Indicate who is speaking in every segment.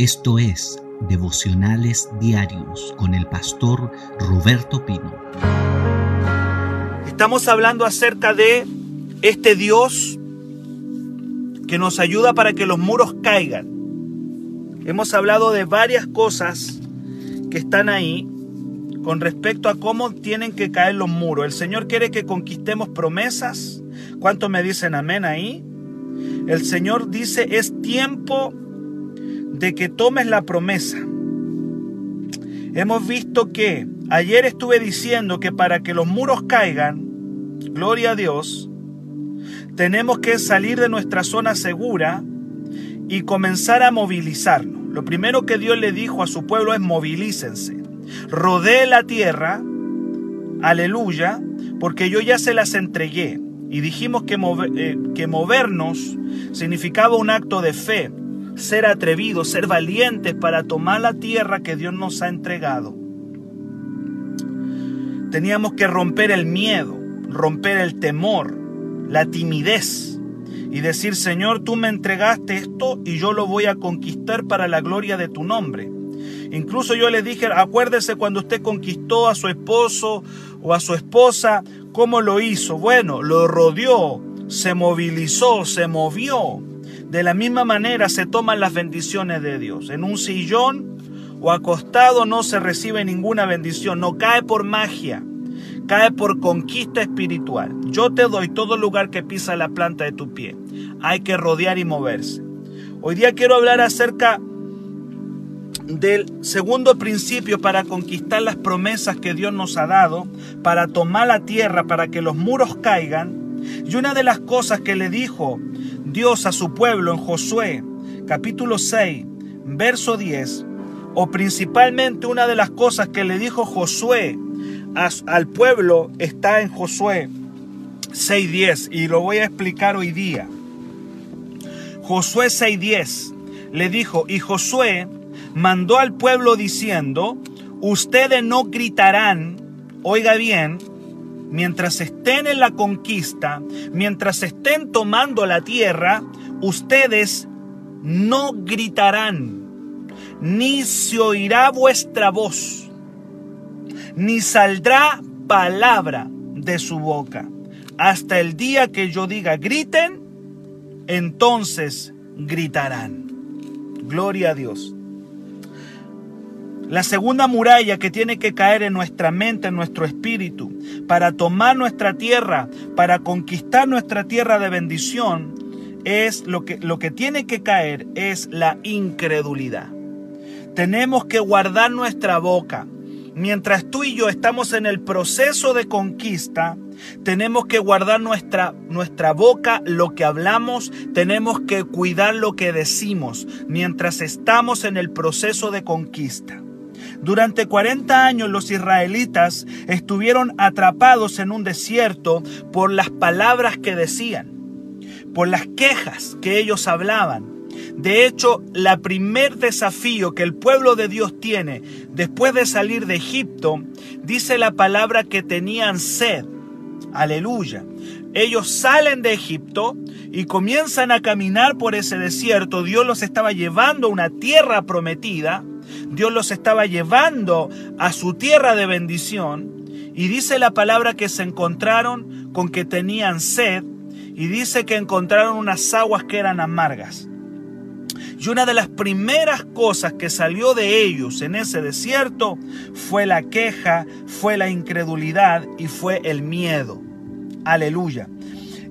Speaker 1: Esto es Devocionales Diarios con el pastor Roberto Pino.
Speaker 2: Estamos hablando acerca de este Dios que nos ayuda para que los muros caigan. Hemos hablado de varias cosas que están ahí con respecto a cómo tienen que caer los muros. El Señor quiere que conquistemos promesas. ¿Cuánto me dicen amén ahí? El Señor dice, es tiempo de que tomes la promesa. Hemos visto que ayer estuve diciendo que para que los muros caigan, gloria a Dios, tenemos que salir de nuestra zona segura y comenzar a movilizarnos. Lo primero que Dios le dijo a su pueblo es movilícense. Rodee la tierra, aleluya, porque yo ya se las entregué. Y dijimos que, eh, que movernos significaba un acto de fe, ser atrevidos, ser valientes para tomar la tierra que Dios nos ha entregado. Teníamos que romper el miedo, romper el temor, la timidez y decir, Señor, tú me entregaste esto y yo lo voy a conquistar para la gloria de tu nombre. Incluso yo le dije, acuérdese cuando usted conquistó a su esposo o a su esposa, ¿cómo lo hizo? Bueno, lo rodeó, se movilizó, se movió. De la misma manera se toman las bendiciones de Dios. En un sillón o acostado no se recibe ninguna bendición, no cae por magia, cae por conquista espiritual. Yo te doy todo lugar que pisa la planta de tu pie. Hay que rodear y moverse. Hoy día quiero hablar acerca del segundo principio para conquistar las promesas que Dios nos ha dado, para tomar la tierra, para que los muros caigan. Y una de las cosas que le dijo Dios a su pueblo en Josué capítulo 6, verso 10, o principalmente una de las cosas que le dijo Josué al pueblo está en Josué 6.10 y lo voy a explicar hoy día. Josué 6.10 le dijo, y Josué mandó al pueblo diciendo, ustedes no gritarán, oiga bien, mientras estén en la conquista, mientras estén tomando la tierra, ustedes no gritarán, ni se oirá vuestra voz, ni saldrá palabra de su boca. Hasta el día que yo diga griten, entonces gritarán. Gloria a Dios. La segunda muralla que tiene que caer en nuestra mente, en nuestro espíritu, para tomar nuestra tierra, para conquistar nuestra tierra de bendición, es lo que, lo que tiene que caer es la incredulidad. Tenemos que guardar nuestra boca. Mientras tú y yo estamos en el proceso de conquista, tenemos que guardar nuestra, nuestra boca, lo que hablamos, tenemos que cuidar lo que decimos mientras estamos en el proceso de conquista. Durante 40 años los israelitas estuvieron atrapados en un desierto por las palabras que decían, por las quejas que ellos hablaban. De hecho, la primer desafío que el pueblo de Dios tiene después de salir de Egipto, dice la palabra que tenían sed. Aleluya. Ellos salen de Egipto y comienzan a caminar por ese desierto. Dios los estaba llevando a una tierra prometida. Dios los estaba llevando a su tierra de bendición. Y dice la palabra que se encontraron con que tenían sed. Y dice que encontraron unas aguas que eran amargas. Y una de las primeras cosas que salió de ellos en ese desierto fue la queja, fue la incredulidad y fue el miedo. Aleluya.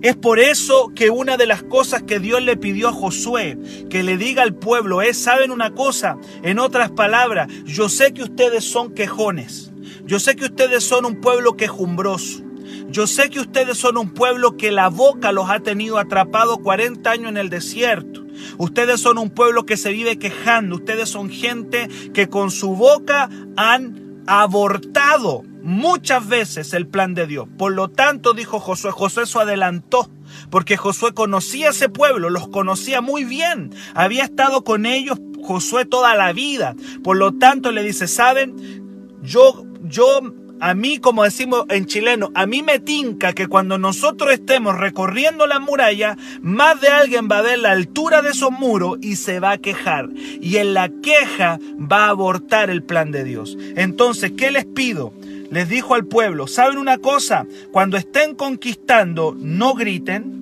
Speaker 2: Es por eso que una de las cosas que Dios le pidió a Josué que le diga al pueblo es, ¿saben una cosa? En otras palabras, yo sé que ustedes son quejones. Yo sé que ustedes son un pueblo quejumbroso. Yo sé que ustedes son un pueblo que la boca los ha tenido atrapados 40 años en el desierto. Ustedes son un pueblo que se vive quejando. Ustedes son gente que con su boca han abortado muchas veces el plan de Dios. Por lo tanto, dijo Josué, Josué se adelantó, porque Josué conocía ese pueblo, los conocía muy bien, había estado con ellos Josué toda la vida. Por lo tanto, le dice, ¿saben? Yo, yo a mí, como decimos en chileno, a mí me tinca que cuando nosotros estemos recorriendo la muralla, más de alguien va a ver la altura de esos muros y se va a quejar. Y en la queja va a abortar el plan de Dios. Entonces, ¿qué les pido? Les dijo al pueblo, ¿saben una cosa? Cuando estén conquistando, no griten,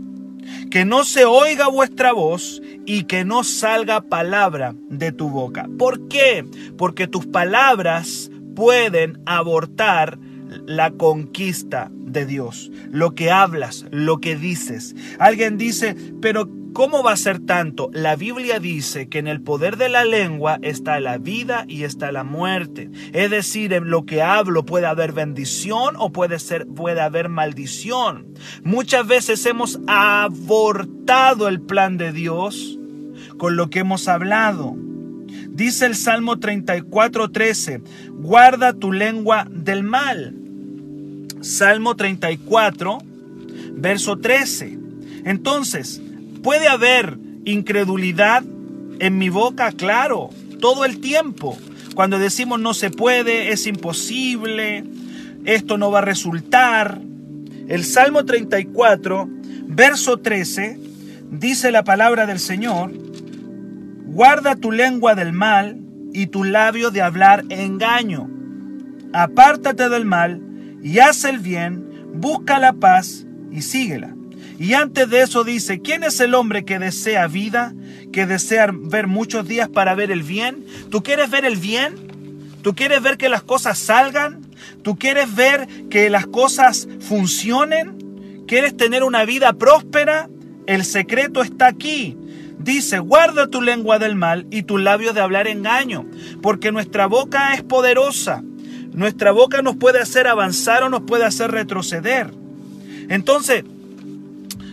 Speaker 2: que no se oiga vuestra voz y que no salga palabra de tu boca. ¿Por qué? Porque tus palabras pueden abortar la conquista de Dios, lo que hablas, lo que dices. Alguien dice, pero ¿cómo va a ser tanto? La Biblia dice que en el poder de la lengua está la vida y está la muerte. Es decir, en lo que hablo puede haber bendición o puede ser puede haber maldición. Muchas veces hemos abortado el plan de Dios con lo que hemos hablado. Dice el Salmo 34:13, guarda tu lengua del mal. Salmo 34, verso 13. Entonces, ¿puede haber incredulidad en mi boca? Claro, todo el tiempo. Cuando decimos no se puede, es imposible, esto no va a resultar. El Salmo 34, verso 13, dice la palabra del Señor, Guarda tu lengua del mal y tu labio de hablar engaño. Apártate del mal y haz el bien, busca la paz y síguela. Y antes de eso dice, ¿quién es el hombre que desea vida, que desea ver muchos días para ver el bien? ¿Tú quieres ver el bien? ¿Tú quieres ver que las cosas salgan? ¿Tú quieres ver que las cosas funcionen? ¿Quieres tener una vida próspera? El secreto está aquí. Dice, guarda tu lengua del mal y tu labio de hablar engaño, porque nuestra boca es poderosa. Nuestra boca nos puede hacer avanzar o nos puede hacer retroceder. Entonces,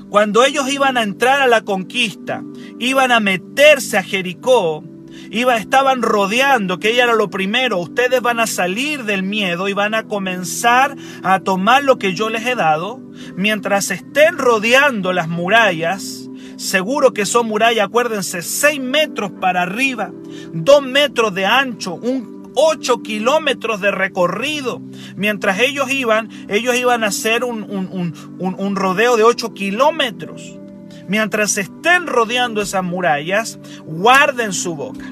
Speaker 2: cuando ellos iban a entrar a la conquista, iban a meterse a Jericó, iba, estaban rodeando, que ella era lo primero, ustedes van a salir del miedo y van a comenzar a tomar lo que yo les he dado, mientras estén rodeando las murallas, Seguro que son murallas, acuérdense, 6 metros para arriba, 2 metros de ancho, un 8 kilómetros de recorrido. Mientras ellos iban, ellos iban a hacer un, un rodeo de 8 kilómetros. Mientras estén rodeando esas murallas, guarden su boca.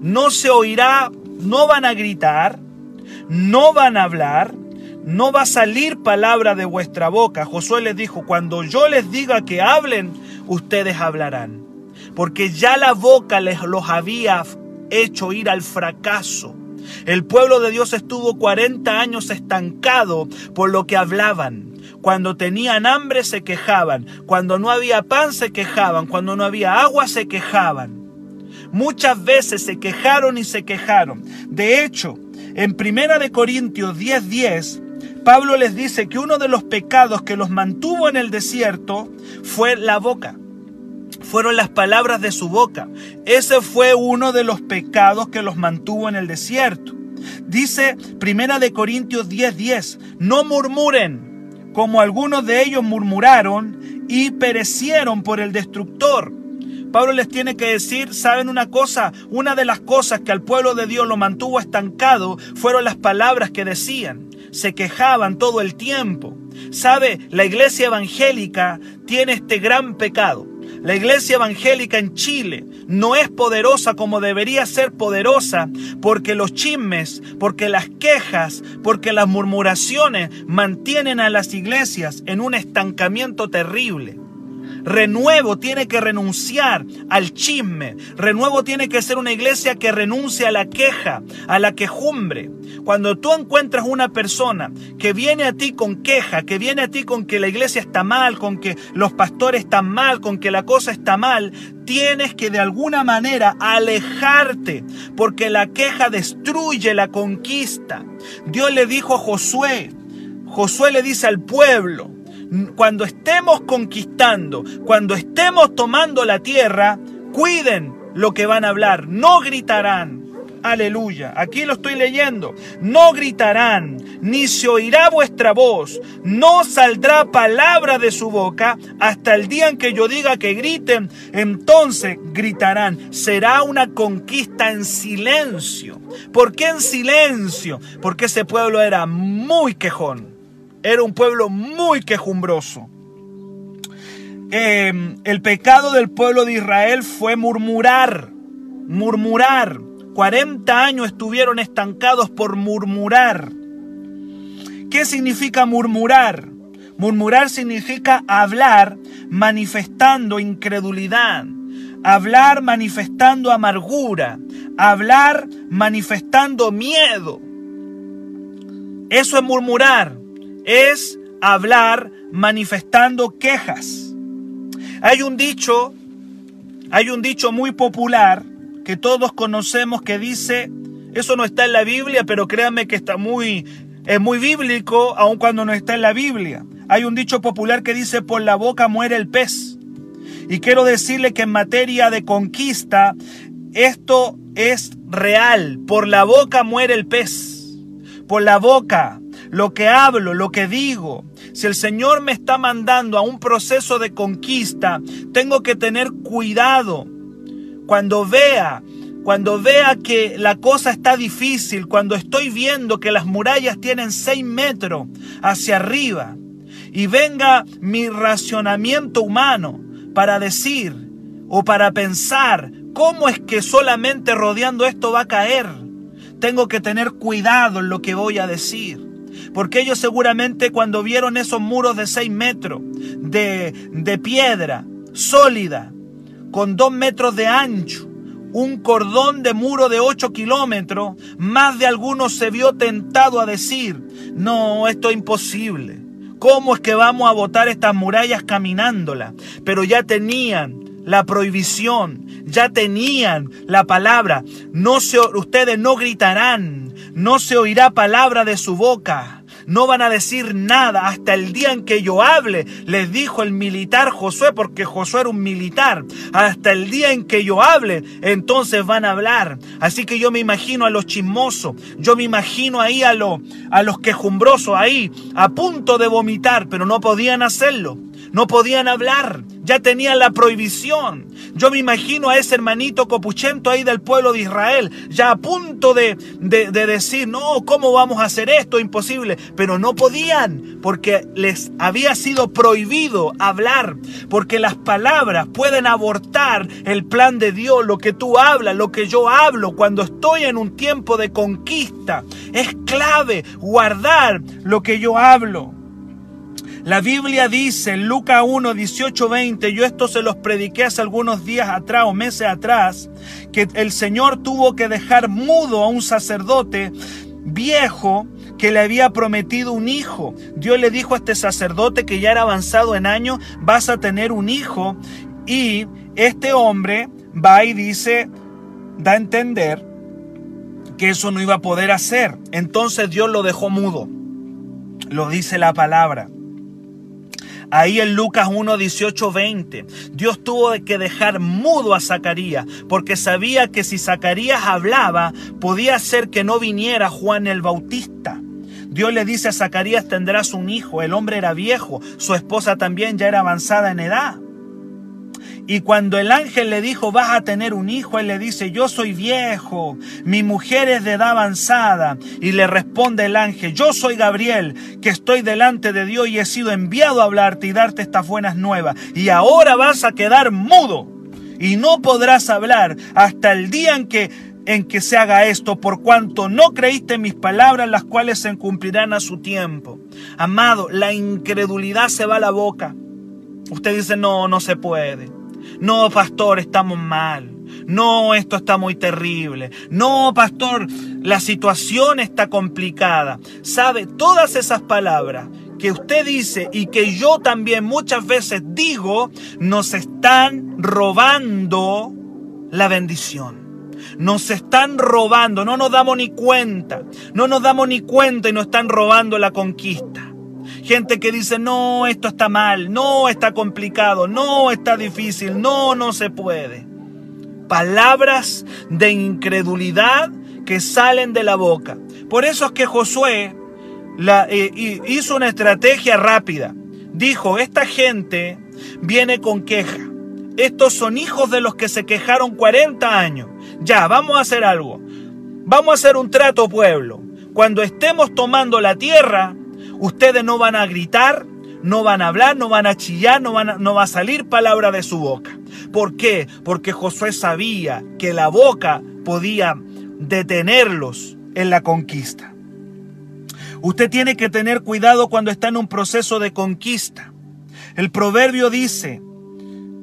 Speaker 2: No se oirá, no van a gritar, no van a hablar, no va a salir palabra de vuestra boca. Josué les dijo, cuando yo les diga que hablen, ustedes hablarán. Porque ya la boca les los había hecho ir al fracaso. El pueblo de Dios estuvo 40 años estancado por lo que hablaban. Cuando tenían hambre se quejaban, cuando no había pan se quejaban, cuando no había agua se quejaban. Muchas veces se quejaron y se quejaron. De hecho, en Primera de Corintios 10:10 10, Pablo les dice que uno de los pecados que los mantuvo en el desierto fue la boca. Fueron las palabras de su boca. Ese fue uno de los pecados que los mantuvo en el desierto. Dice Primera de Corintios 10:10, 10, no murmuren, como algunos de ellos murmuraron y perecieron por el destructor. Pablo les tiene que decir, ¿saben una cosa? Una de las cosas que al pueblo de Dios lo mantuvo estancado fueron las palabras que decían se quejaban todo el tiempo. ¿Sabe? La iglesia evangélica tiene este gran pecado. La iglesia evangélica en Chile no es poderosa como debería ser poderosa porque los chismes, porque las quejas, porque las murmuraciones mantienen a las iglesias en un estancamiento terrible. Renuevo tiene que renunciar al chisme. Renuevo tiene que ser una iglesia que renuncie a la queja, a la quejumbre. Cuando tú encuentras una persona que viene a ti con queja, que viene a ti con que la iglesia está mal, con que los pastores están mal, con que la cosa está mal, tienes que de alguna manera alejarte, porque la queja destruye la conquista. Dios le dijo a Josué, Josué le dice al pueblo, cuando estemos conquistando, cuando estemos tomando la tierra, cuiden lo que van a hablar, no gritarán. Aleluya. Aquí lo estoy leyendo. No gritarán, ni se oirá vuestra voz, no saldrá palabra de su boca hasta el día en que yo diga que griten, entonces gritarán. Será una conquista en silencio. ¿Por qué en silencio? Porque ese pueblo era muy quejón. Era un pueblo muy quejumbroso. Em, el pecado del pueblo de Israel fue murmurar, murmurar. 40 años estuvieron estancados por murmurar. ¿Qué significa murmurar? Murmurar significa hablar manifestando incredulidad, hablar manifestando amargura, hablar manifestando miedo. Eso es murmurar, es hablar manifestando quejas. Hay un dicho, hay un dicho muy popular que todos conocemos que dice, eso no está en la Biblia, pero créanme que está muy, es muy bíblico, aun cuando no está en la Biblia. Hay un dicho popular que dice, por la boca muere el pez. Y quiero decirle que en materia de conquista, esto es real. Por la boca muere el pez. Por la boca, lo que hablo, lo que digo. Si el Señor me está mandando a un proceso de conquista, tengo que tener cuidado cuando vea, cuando vea que la cosa está difícil, cuando estoy viendo que las murallas tienen seis metros hacia arriba y venga mi racionamiento humano para decir o para pensar cómo es que solamente rodeando esto va a caer, tengo que tener cuidado en lo que voy a decir. Porque ellos seguramente cuando vieron esos muros de seis metros de, de piedra sólida, con dos metros de ancho, un cordón de muro de ocho kilómetros, más de algunos se vio tentado a decir, no, esto es imposible. ¿Cómo es que vamos a botar estas murallas caminándola? Pero ya tenían la prohibición, ya tenían la palabra. No se, ustedes no gritarán, no se oirá palabra de su boca no van a decir nada hasta el día en que yo hable, les dijo el militar Josué, porque Josué era un militar. Hasta el día en que yo hable, entonces van a hablar. Así que yo me imagino a los chismosos, yo me imagino ahí a, los a los quejumbrosos, ahí, a punto de vomitar, pero no podían hacerlo, no podían hablar, ya tenían la prohibición. Yo me imagino a ese hermanito copuchento ahí del pueblo de Israel, ya a punto de, de, decir, no, ¿cómo vamos a hacer esto? Imposible. Pero no podían, porque les había sido prohibido hablar, porque las palabras pueden abortar el plan de Dios, lo que tú hablas, lo que yo hablo cuando estoy en un tiempo de conquista. Es clave guardar lo que yo hablo. La Biblia dice en Lucas 1, 18, 20, yo esto se los prediqué hace algunos días atrás o meses atrás, que el Señor tuvo que dejar mudo a un sacerdote viejo que le había prometido un hijo. Dios le dijo a este sacerdote que ya era avanzado en años, vas a tener un hijo. Y este hombre va y dice, da a entender que eso no iba a poder hacer. Entonces Dios lo dejó mudo. Lo dice la palabra. Ahí en Lucas 1, 18, 20, Dios tuvo que dejar mudo a Zacarías porque sabía que si Zacarías hablaba podía ser que no viniera Juan el Bautista. Dios le dice a Zacarías tendrás un hijo, el hombre era viejo, su esposa también ya era avanzada en edad. Y cuando el ángel le dijo, vas a tener un hijo, él le dice, yo soy viejo, mi mujer es de edad avanzada. Y le responde el ángel, yo soy Gabriel, que estoy delante de Dios y he sido enviado a hablarte y darte estas buenas nuevas. Y ahora vas a quedar mudo y no podrás hablar hasta el día en que en que se haga esto, por cuanto no creíste en mis palabras, las cuales se cumplirán a su tiempo. Amado, la incredulidad se va a la boca. Usted dice, no, no se puede. No, pastor, estamos mal. No, esto está muy terrible. No, pastor, la situación está complicada. ¿Sabe? Todas esas palabras que usted dice y que yo también muchas veces digo, nos están robando la bendición. Nos están robando, no nos damos ni cuenta. No nos damos ni cuenta y nos están robando la conquista. Gente que dice, no, esto está mal, no, está complicado, no, está difícil, no, no se puede. Palabras de incredulidad que salen de la boca. Por eso es que Josué eh, hizo una estrategia rápida. Dijo, esta gente viene con queja. Estos son hijos de los que se quejaron 40 años. Ya, vamos a hacer algo. Vamos a hacer un trato, pueblo. Cuando estemos tomando la tierra, ustedes no van a gritar, no van a hablar, no van a chillar, no, van no va a salir palabra de su boca. ¿Por qué? Porque Josué sabía que la boca podía detenerlos en la conquista. Usted tiene que tener cuidado cuando está en un proceso de conquista. El proverbio dice,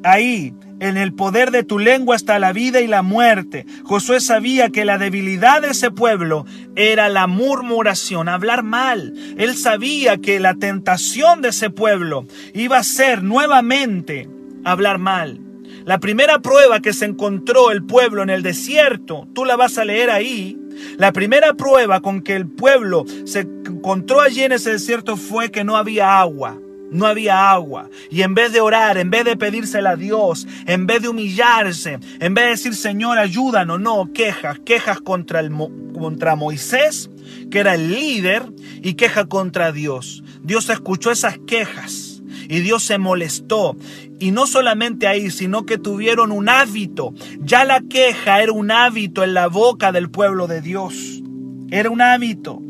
Speaker 2: ahí, en el poder de tu lengua está la vida y la muerte. Josué sabía que la debilidad de ese pueblo era la murmuración, hablar mal. Él sabía que la tentación de ese pueblo iba a ser nuevamente hablar mal. La primera prueba que se encontró el pueblo en el desierto, tú la vas a leer ahí. La primera prueba con que el pueblo se encontró allí en ese desierto fue que no había agua. No había agua. Y en vez de orar, en vez de pedírsela a Dios, en vez de humillarse, en vez de decir, Señor, ayúdanos, no, quejas, quejas contra, el, contra Moisés, que era el líder, y queja contra Dios. Dios escuchó esas quejas y Dios se molestó. Y no solamente ahí, sino que tuvieron un hábito. Ya la queja era un hábito en la boca del pueblo de Dios. Era un hábito.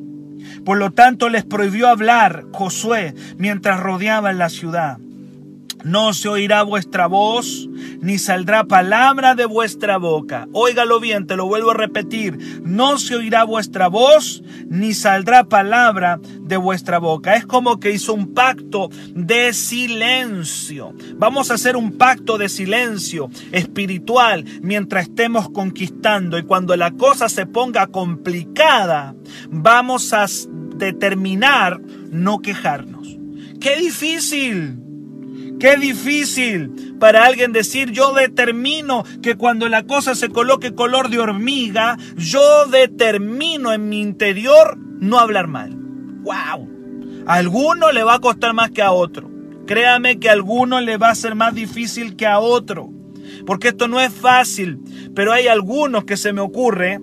Speaker 2: Por lo tanto les prohibió hablar Josué mientras rodeaban la ciudad. No se oirá vuestra voz, ni saldrá palabra de vuestra boca. Óigalo bien, te lo vuelvo a repetir. No se oirá vuestra voz, ni saldrá palabra de vuestra boca. Es como que hizo un pacto de silencio. Vamos a hacer un pacto de silencio espiritual mientras estemos conquistando. Y cuando la cosa se ponga complicada, vamos a determinar no quejarnos. ¡Qué difícil! Qué difícil para alguien decir yo determino que cuando la cosa se coloque color de hormiga, yo determino en mi interior no hablar mal. ¡Wow! A alguno le va a costar más que a otro. Créame que a alguno le va a ser más difícil que a otro. Porque esto no es fácil. Pero hay algunos que se me ocurre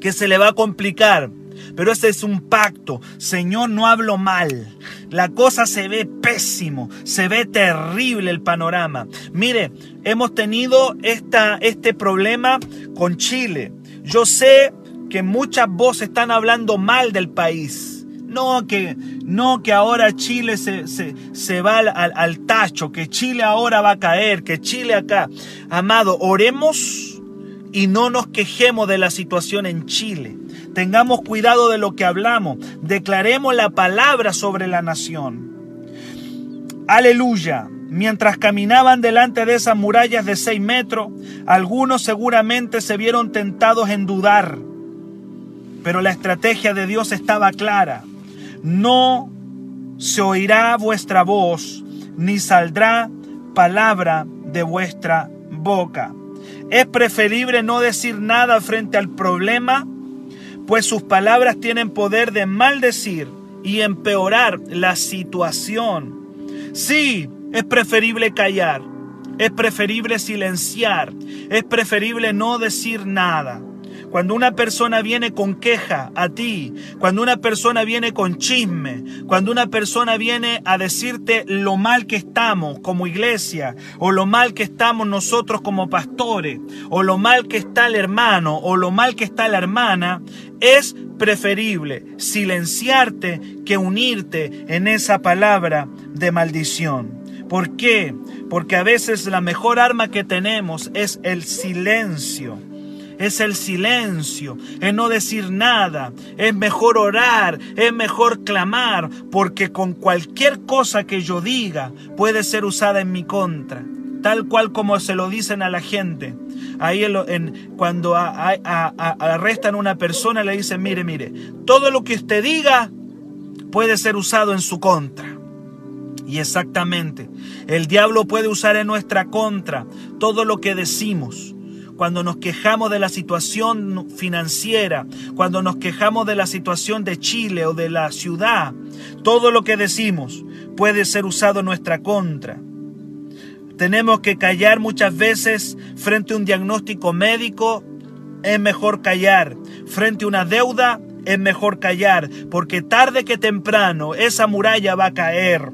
Speaker 2: que se le va a complicar. Pero ese es un pacto. Señor, no hablo mal. La cosa se ve pésimo, se ve terrible el panorama. Mire, hemos tenido esta, este problema con Chile. Yo sé que muchas voces están hablando mal del país. No que, no que ahora Chile se, se, va al, al tacho, que Chile ahora va a caer, que Chile acá. Amado, oremos y no nos quejemos de la situación en Chile. Tengamos cuidado de lo que hablamos. Declaremos la palabra sobre la nación. Aleluya. Mientras caminaban delante de esas murallas de seis metros, algunos seguramente se vieron tentados en dudar. Pero la estrategia de Dios estaba clara. No se oirá vuestra voz, ni saldrá palabra de vuestra boca. Es preferible no decir nada frente al problema pues sus palabras tienen poder de maldecir y empeorar la situación. Sí, es preferible callar, es preferible silenciar, es preferible no decir nada. Cuando una persona viene con queja a ti, cuando una persona viene con chisme, cuando una persona viene a decirte lo mal que estamos como iglesia, o lo mal que estamos nosotros como pastores, o lo mal que está el hermano, o lo mal que está la hermana, es preferible silenciarte que unirte en esa palabra de maldición. ¿Por qué? Porque a veces la mejor arma que tenemos es el silencio es el silencio, es no decir nada, es mejor orar, es mejor clamar, porque con cualquier cosa que yo diga puede ser usada en mi contra, tal cual como se lo dicen a la gente. Ahí cuando arrestan a una persona le dicen, mire, mire, todo lo que usted diga puede ser usado en su contra. Y exactamente, el diablo puede usar en nuestra contra todo lo que decimos cuando nos quejamos de la situación financiera, cuando nos quejamos de la situación de Chile o de la ciudad, todo lo que decimos puede ser usado en nuestra contra. Tenemos que callar muchas veces frente a un diagnóstico médico es mejor callar. Frente a una deuda, es mejor callar, porque tarde que temprano esa muralla va a caer.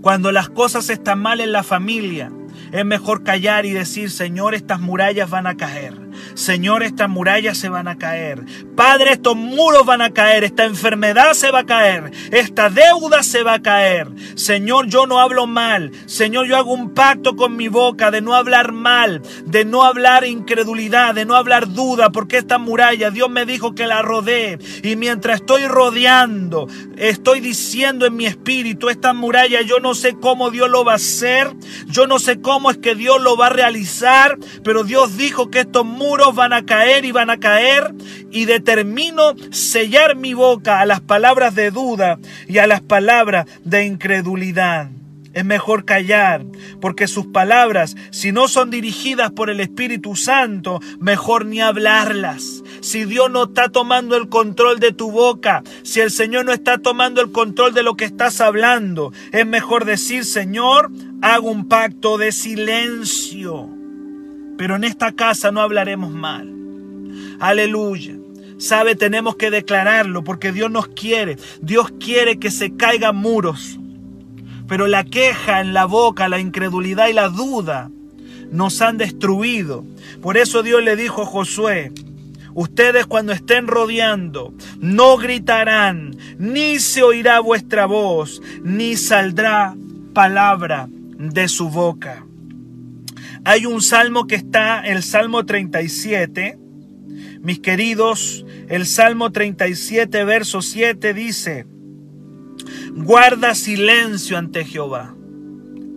Speaker 2: Cuando las cosas están mal en la familia, es mejor callar y decir, Señor, estas murallas van a caer. Señor, estas murallas se van a caer. Padre, estos muros van a caer. Esta enfermedad se va a caer. Esta deuda se va a caer. Señor, yo no hablo mal. Señor, yo hago un pacto con mi boca de no hablar mal, de no hablar incredulidad, de no hablar duda, porque esta muralla Dios me dijo que la rodee. Y mientras estoy rodeando, estoy diciendo en mi espíritu, esta muralla yo no sé cómo Dios lo va a hacer. Yo no sé cómo es que Dios lo va a realizar, pero Dios dijo que estos muros van a caer y van a caer y determino sellar mi boca a las palabras de duda y a las palabras de incredulidad. Es mejor callar, porque sus palabras, si no son dirigidas por el Espíritu Santo, mejor ni hablarlas. Si Dios no está tomando el control de tu boca, si el Señor no está tomando el control de lo que estás hablando, es mejor decir, Señor, hago un pacto de silencio. Pero en esta casa no hablaremos mal. Aleluya. Sabe, tenemos que declararlo porque Dios nos quiere. Dios quiere que se caigan muros. Pero la queja en la boca, la incredulidad y la duda nos han destruido. Por eso Dios le dijo a Josué, ustedes cuando estén rodeando, no gritarán, ni se oirá vuestra voz, ni saldrá palabra de su boca. Hay un salmo que está, el Salmo 37. Mis queridos, el Salmo 37, verso 7 dice, guarda silencio ante Jehová.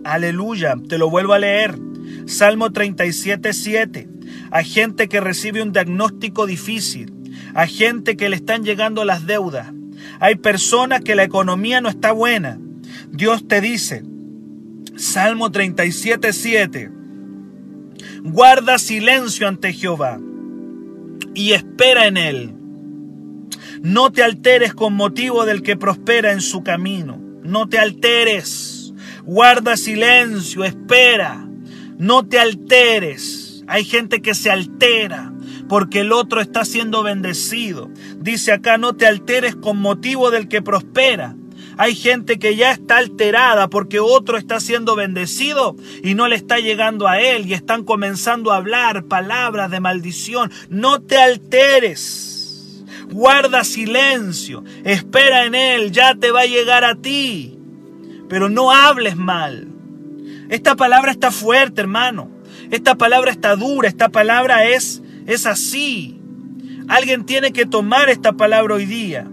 Speaker 2: Aleluya, te lo vuelvo a leer. Salmo 37, 7. A gente que recibe un diagnóstico difícil, a gente que le están llegando las deudas. Hay personas que la economía no está buena. Dios te dice, Salmo 37, 7 Guarda silencio ante Jehová y espera en él. No te alteres con motivo del que prospera en su camino. No te alteres. Guarda silencio, espera. No te alteres. Hay gente que se altera porque el otro está siendo bendecido. Dice acá, no te alteres con motivo del que prospera. Hay gente que ya está alterada porque otro está siendo bendecido y no le está llegando a él y están comenzando a hablar palabras de maldición. No te alteres. Guarda silencio. Espera en él. Ya te va a llegar a ti. Pero no hables mal. Esta palabra está fuerte, hermano. Esta palabra está dura. Esta palabra es, es así. Alguien tiene que tomar esta palabra hoy día.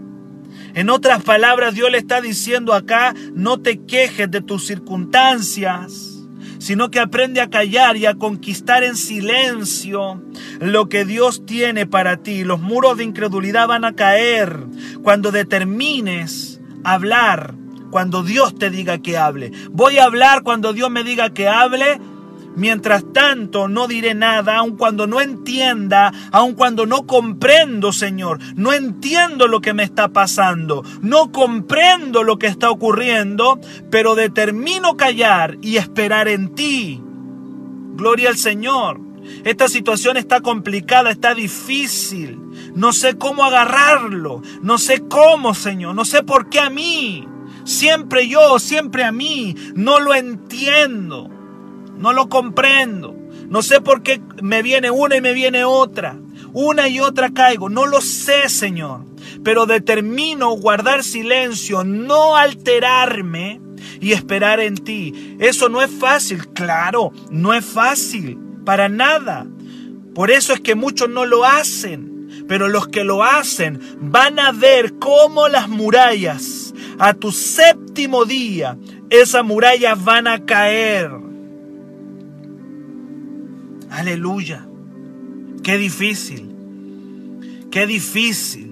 Speaker 2: En otras palabras, Dios le está diciendo acá, no te quejes de tus circunstancias, sino que aprende a callar y a conquistar en silencio lo que Dios tiene para ti. Los muros de incredulidad van a caer cuando determines hablar, cuando Dios te diga que hable. Voy a hablar cuando Dios me diga que hable Mientras tanto, no diré nada, aun cuando no entienda, aun cuando no comprendo, Señor. No entiendo lo que me está pasando, no comprendo lo que está ocurriendo, pero determino callar y esperar en ti. Gloria al Señor. Esta situación está complicada, está difícil. No sé cómo agarrarlo, no sé cómo, Señor, no sé por qué a mí. Siempre yo, siempre a mí. No lo entiendo. No lo comprendo. No sé por qué me viene una y me viene otra. Una y otra caigo. No lo sé, Señor. Pero determino guardar silencio, no alterarme y esperar en ti. Eso no es fácil. Claro, no es fácil. Para nada. Por eso es que muchos no lo hacen. Pero los que lo hacen van a ver cómo las murallas a tu séptimo día, esas murallas van a caer Aleluya. Qué difícil. Qué difícil.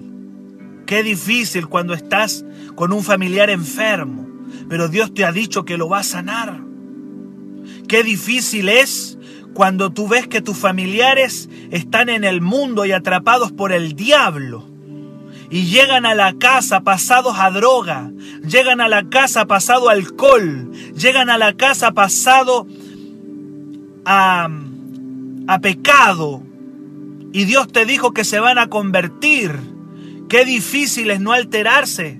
Speaker 2: Qué difícil cuando estás con un familiar enfermo, pero Dios te ha dicho que lo va a sanar. Qué difícil es cuando tú ves que tus familiares están en el mundo y atrapados por el diablo. Y llegan a la casa pasados a droga, llegan a la casa pasado alcohol, llegan a la casa pasado a a pecado y Dios te dijo que se van a convertir. Qué difícil es no alterarse.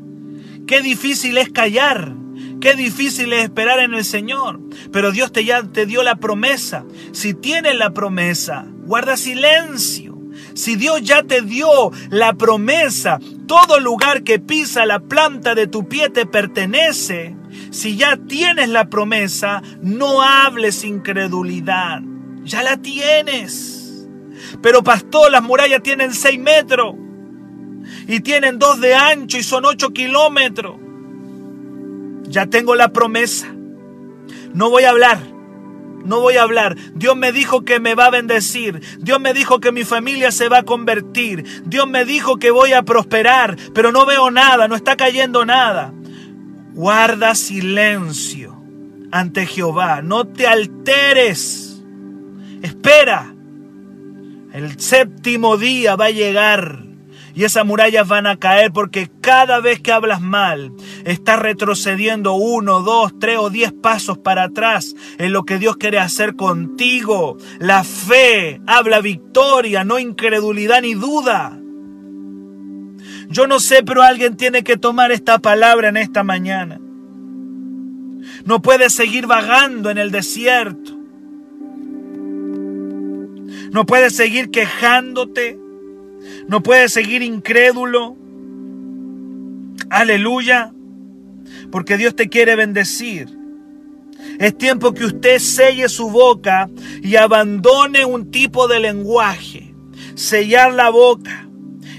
Speaker 2: Qué difícil es callar. Qué difícil es esperar en el Señor. Pero Dios te ya te dio la promesa. Si tienes la promesa, guarda silencio. Si Dios ya te dio la promesa, todo lugar que pisa la planta de tu pie te pertenece. Si ya tienes la promesa, no hables incredulidad. Ya la tienes. Pero pastor, las murallas tienen seis metros y tienen dos de ancho y son ocho kilómetros. Ya tengo la promesa. No voy a hablar. No voy a hablar. Dios me dijo que me va a bendecir. Dios me dijo que mi familia se va a convertir. Dios me dijo que voy a prosperar. Pero no veo nada. No está cayendo nada. Guarda silencio ante Jehová. No te alteres. Espera. El séptimo día va a llegar y esas murallas van a caer porque cada vez que hablas mal, estás retrocediendo uno, dos, tres o diez pasos para atrás en lo que Dios quiere hacer contigo. La fe habla victoria, no incredulidad ni duda. Yo no sé, pero alguien tiene que tomar esta palabra en esta mañana. No puedes seguir vagando en el desierto. No puedes seguir quejándote. No puede seguir incrédulo. Aleluya. Porque Dios te quiere bendecir. Es tiempo que usted selle su boca y abandone un tipo de lenguaje. Sellar la boca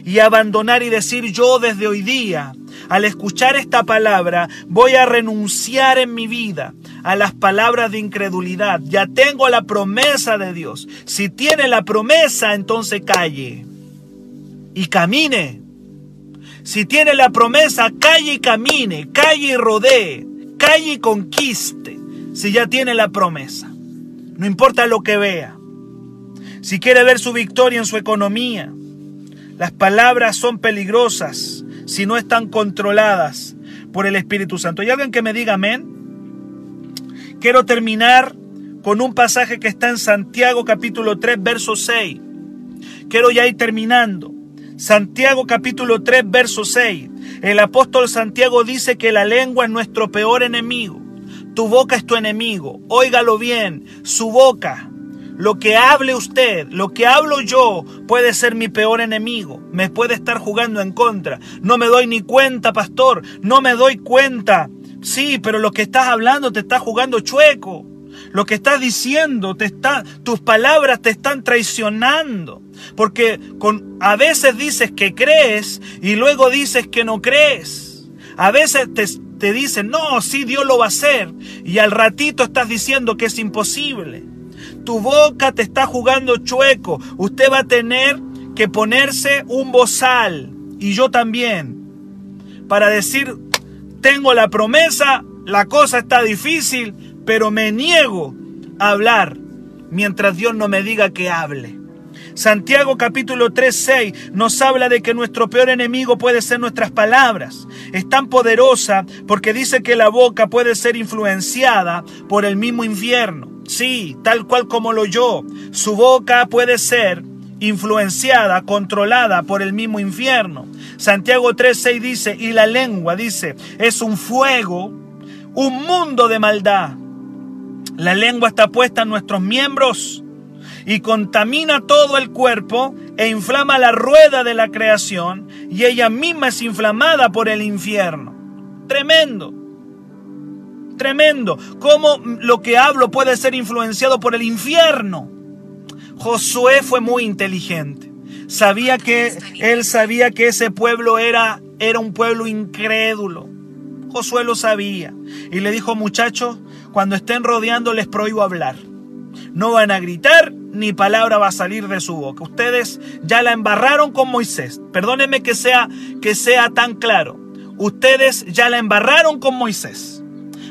Speaker 2: y abandonar y decir yo desde hoy día, al escuchar esta palabra, voy a renunciar en mi vida a las palabras de incredulidad. Ya tengo la promesa de Dios. Si tiene la promesa, entonces calle y camine. Si tiene la promesa, calle y camine, calle y rodee, calle y conquiste. Si ya tiene la promesa. No importa lo que vea. Si quiere ver su victoria en su economía. Las palabras son peligrosas si no están controladas por el Espíritu Santo. ¿Hay alguien que me diga amén? Quiero terminar con un pasaje que está en Santiago capítulo 3, verso 6. Quiero ya ir terminando. Santiago capítulo 3, verso 6. El apóstol Santiago dice que la lengua es nuestro peor enemigo. Tu boca es tu enemigo. Óigalo bien, su boca. Lo que hable usted, lo que hablo yo, puede ser mi peor enemigo. Me puede estar jugando en contra. No me doy ni cuenta, pastor. No me doy cuenta. Sí, pero lo que estás hablando te está jugando chueco. Lo que estás diciendo, te está, tus palabras te están traicionando. Porque con, a veces dices que crees y luego dices que no crees. A veces te, te dicen, no, sí, Dios lo va a hacer. Y al ratito estás diciendo que es imposible. Tu boca te está jugando chueco. Usted va a tener que ponerse un bozal. Y yo también. Para decir, tengo la promesa, la cosa está difícil, pero me niego a hablar mientras Dios no me diga que hable. Santiago capítulo 3, 6 nos habla de que nuestro peor enemigo puede ser nuestras palabras. Es tan poderosa porque dice que la boca puede ser influenciada por el mismo infierno. Sí, tal cual como lo yo. Su boca puede ser influenciada, controlada por el mismo infierno. Santiago 3:6 dice, y la lengua dice, es un fuego, un mundo de maldad. La lengua está puesta en nuestros miembros y contamina todo el cuerpo e inflama la rueda de la creación y ella misma es inflamada por el infierno. Tremendo. Tremendo. ¿Cómo lo que hablo puede ser influenciado por el infierno? Josué fue muy inteligente. Sabía que él sabía que ese pueblo era era un pueblo incrédulo. Josué lo sabía y le dijo, muchachos, cuando estén rodeando les prohíbo hablar. No van a gritar ni palabra va a salir de su boca. Ustedes ya la embarraron con Moisés. Perdónenme que sea que sea tan claro. Ustedes ya la embarraron con Moisés.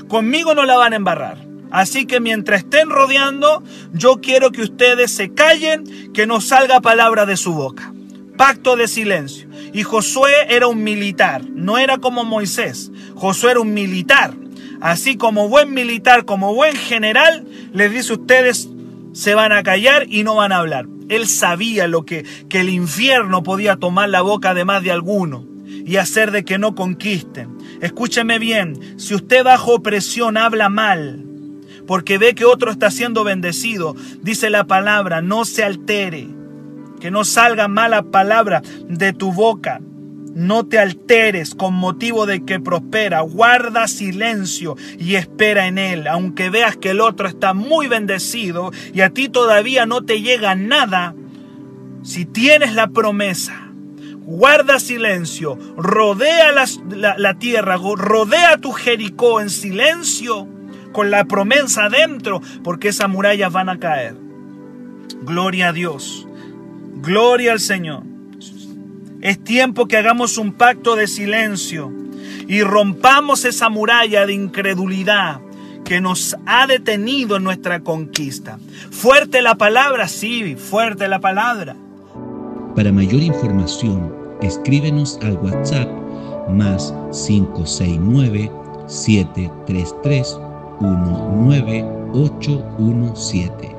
Speaker 2: Conmigo no la van a embarrar. Así que mientras estén rodeando, yo quiero que ustedes se callen, que no salga palabra de su boca. Pacto de silencio. Y Josué era un militar, no era como Moisés. Josué era un militar. Así como buen militar, como buen general, les dice ustedes se van a callar y no van a hablar. Él sabía lo que, que el infierno podía tomar la boca de más de alguno y hacer de que no conquisten. Escúcheme bien, si usted bajo opresión habla mal, porque ve que otro está siendo bendecido, dice la palabra, no se altere, que no salga mala palabra de tu boca. No te alteres con motivo de que prospera. Guarda silencio y espera en él. Aunque veas que el otro está muy bendecido y a ti todavía no te llega nada, si tienes la promesa, guarda silencio, rodea la, tierra, rodea tu Jericó en silencio, con la promesa adentro, porque esas murallas van a caer. Gloria a Dios, gloria al Señor. Es tiempo que hagamos un pacto de silencio y rompamos esa muralla de incredulidad que nos ha detenido en nuestra conquista. Fuerte la palabra, sí, fuerte la palabra.
Speaker 1: Para mayor información, escríbenos al WhatsApp más 569 733 19817.